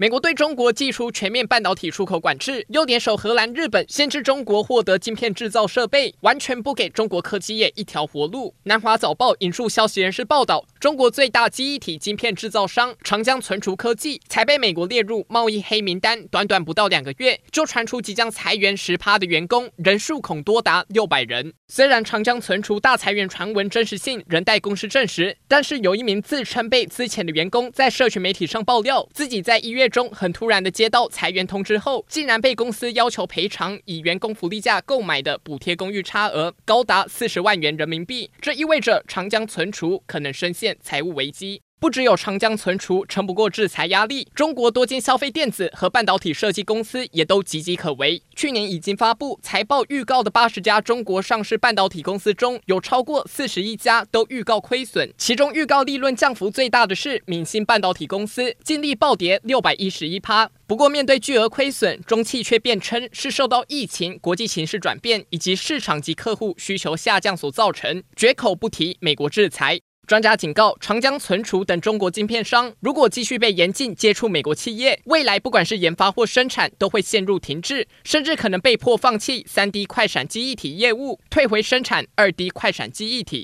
美国对中国祭出全面半导体出口管制，又联手荷兰、日本限制中国获得晶片制造设备，完全不给中国科技业一条活路。南华早报引述消息人士报道，中国最大记忆体晶片制造商长江存储科技才被美国列入贸易黑名单，短短不到两个月就传出即将裁员十趴的员工，人数恐多达六百人。虽然长江存储大裁员传闻真实性仍待公司证实，但是有一名自称被资遣的员工在社群媒体上爆料，自己在一月中很突然的接到裁员通知后，竟然被公司要求赔偿以员工福利价购买的补贴公寓差额，高达四十万元人民币。这意味着长江存储可能深陷财务危机。不只有长江存储撑不过制裁压力，中国多间消费电子和半导体设计公司也都岌岌可危。去年已经发布财报预告的八十家中国上市半导体公司中，有超过四十一家都预告亏损，其中预告利润降幅最大的是敏兴半导体公司，净利暴跌六百一十一趴。不过，面对巨额亏损，中汽却辩称是受到疫情、国际形势转变以及市场及客户需求下降所造成，绝口不提美国制裁。专家警告，长江存储等中国晶片商，如果继续被严禁接触美国企业，未来不管是研发或生产，都会陷入停滞，甚至可能被迫放弃 3D 快闪机一体业务，退回生产 2D 快闪机一体。